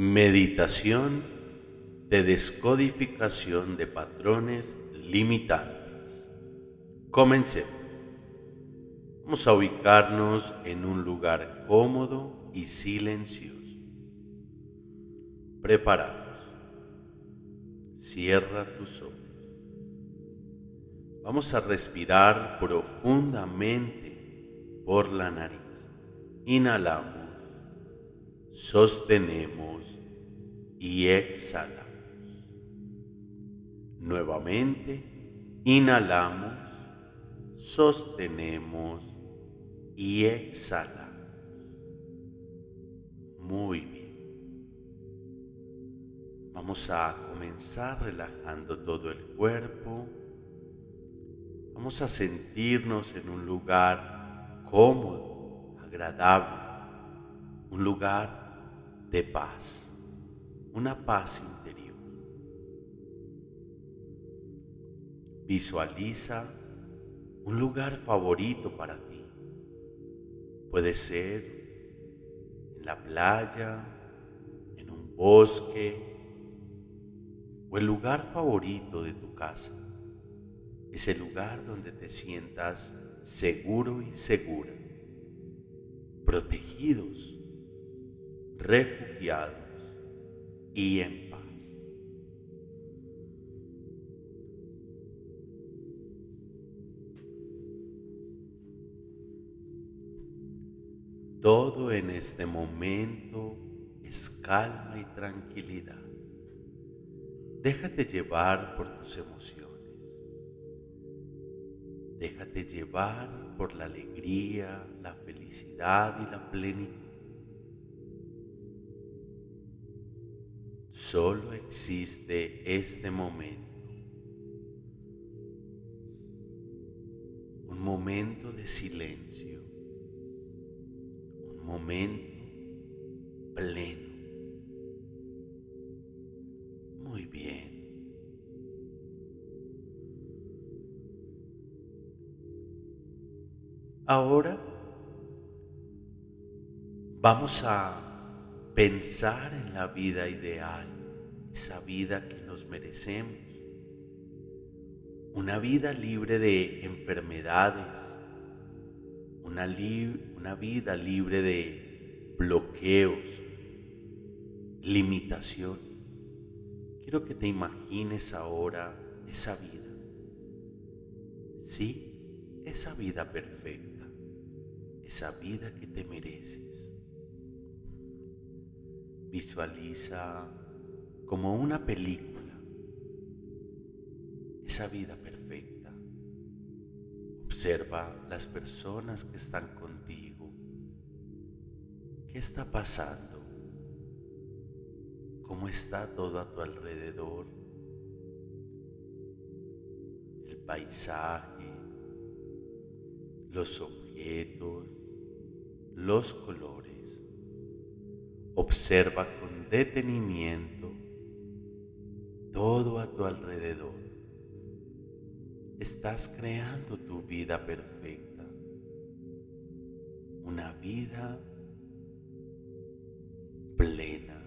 Meditación de descodificación de patrones limitantes. Comencemos. Vamos a ubicarnos en un lugar cómodo y silencioso. Preparados. Cierra tus ojos. Vamos a respirar profundamente por la nariz. Inhalamos, sostenemos y exhalamos. Nuevamente, inhalamos, sostenemos y exhalamos. Muy bien. Vamos a comenzar relajando todo el cuerpo Vamos a sentirnos en un lugar cómodo, agradable, un lugar de paz, una paz interior. Visualiza un lugar favorito para ti. Puede ser en la playa, en un bosque o el lugar favorito de tu casa ese lugar donde te sientas seguro y segura, protegidos, refugiados y en paz. Todo en este momento es calma y tranquilidad. Déjate llevar por tus emociones. Déjate llevar por la alegría, la felicidad y la plenitud. Solo existe este momento. Un momento de silencio. Un momento pleno. Muy bien. Ahora vamos a pensar en la vida ideal, esa vida que nos merecemos. Una vida libre de enfermedades, una, vida libre de bloqueos, limitación. Quiero que te imagines ahora esa vida. Sí, esa vida perfecta esa vida que te mereces. Visualiza como una película esa vida perfecta. Observa las personas que están contigo. ¿Qué está pasando? ¿Cómo está todo a tu alrededor? El paisaje, los objetos, los colores. Observa con detenimiento todo a tu alrededor. Estás creando tu vida perfecta. Una vida plena,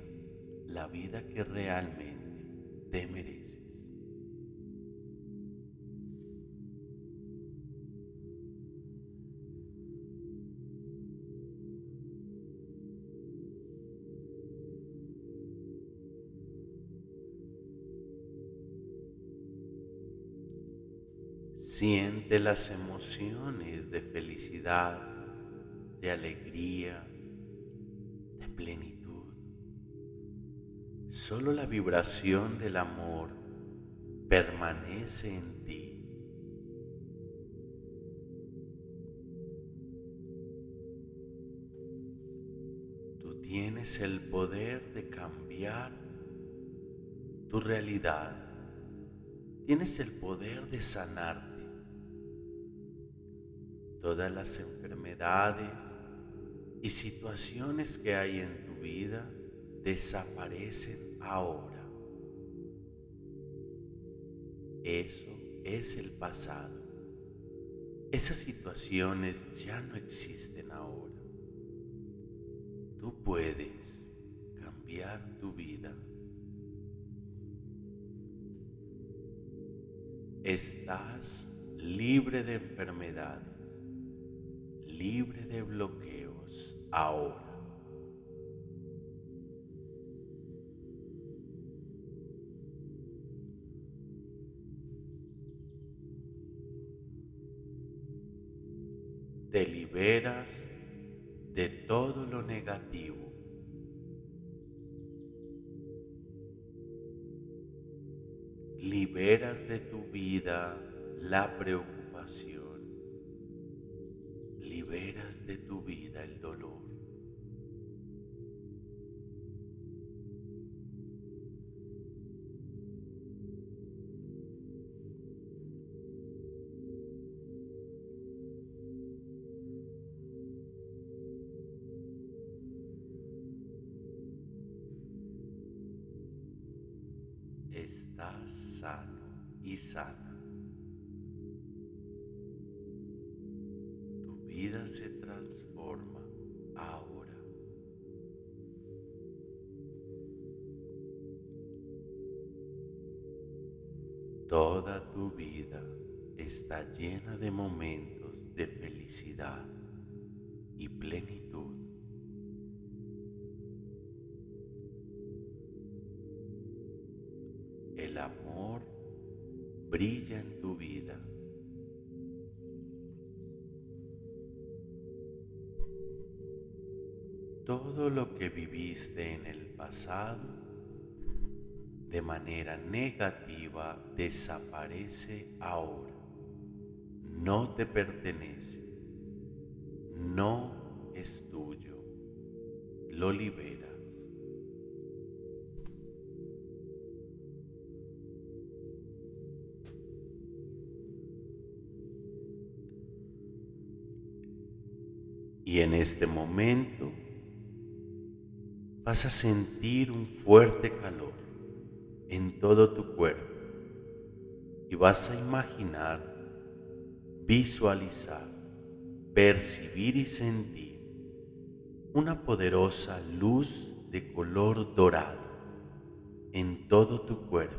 la vida que realmente te mereces. Siente las emociones de felicidad, de alegría, de plenitud. Solo la vibración del amor permanece en ti. Tú tienes el poder de cambiar tu realidad. Tienes el poder de sanarte todas las enfermedades y situaciones que hay en tu vida desaparecen ahora. Eso es el pasado. Esas situaciones ya no existen ahora. Tú puedes cambiar tu vida. Estás libre de enfermedades, libre de bloqueos ahora. te liberas de todo lo negativo. Liberas de tu vida la preocupación. Liberas de tu vida el dolor. estás sano y sana. Vida se transforma ahora. Toda tu vida está llena de momentos de felicidad y plenitud. el amor brilla en tu vida. Todo lo que viviste en el pasado de manera negativa desaparece ahora. No te pertenece. No es tuyo. Lo libera. Y en este momento vas a sentir un fuerte calor en todo tu cuerpo y vas a imaginar, visualizar, percibir y sentir una poderosa luz de color dorado en todo tu cuerpo.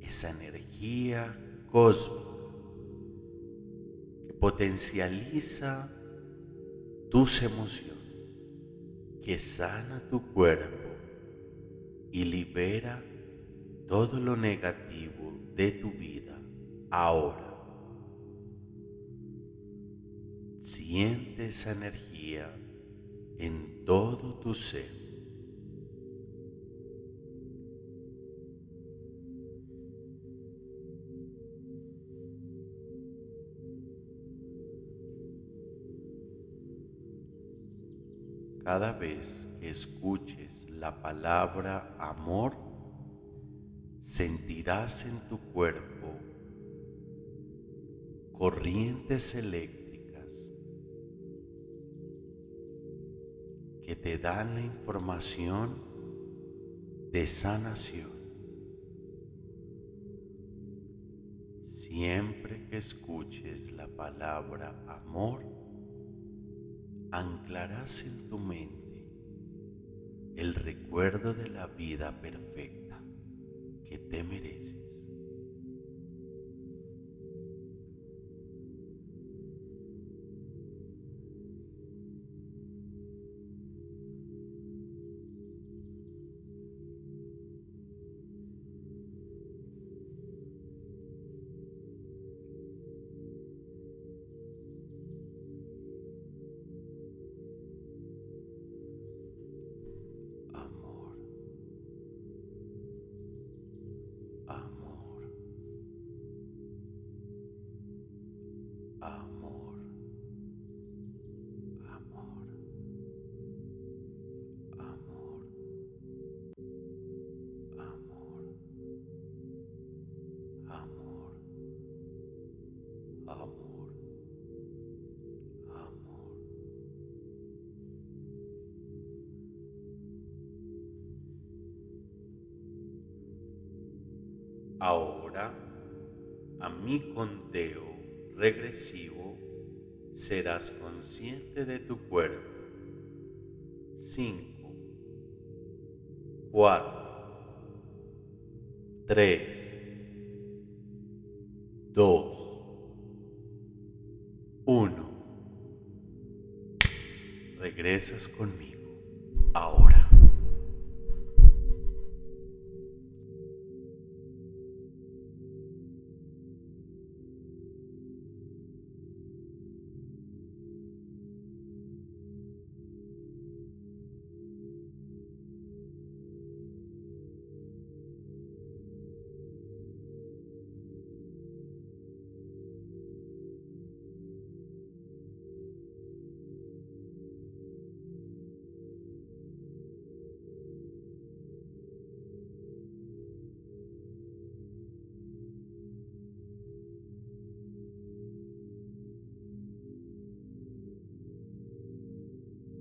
Esa energía cósmica potencializa tus emociones, que sana tu cuerpo y libera todo lo negativo de tu vida ahora. Siente esa energía en todo tu ser. Cada vez que escuches la palabra amor, sentirás en tu cuerpo corrientes eléctricas que te dan la información de sanación. Siempre que escuches la palabra amor, anclarás en tu mente el recuerdo de la vida perfecta que te mereces. Ahora, a mi conteo regresivo, serás consciente de tu cuerpo. 5, 4, 3, 2, 1. Regresas conmigo ahora.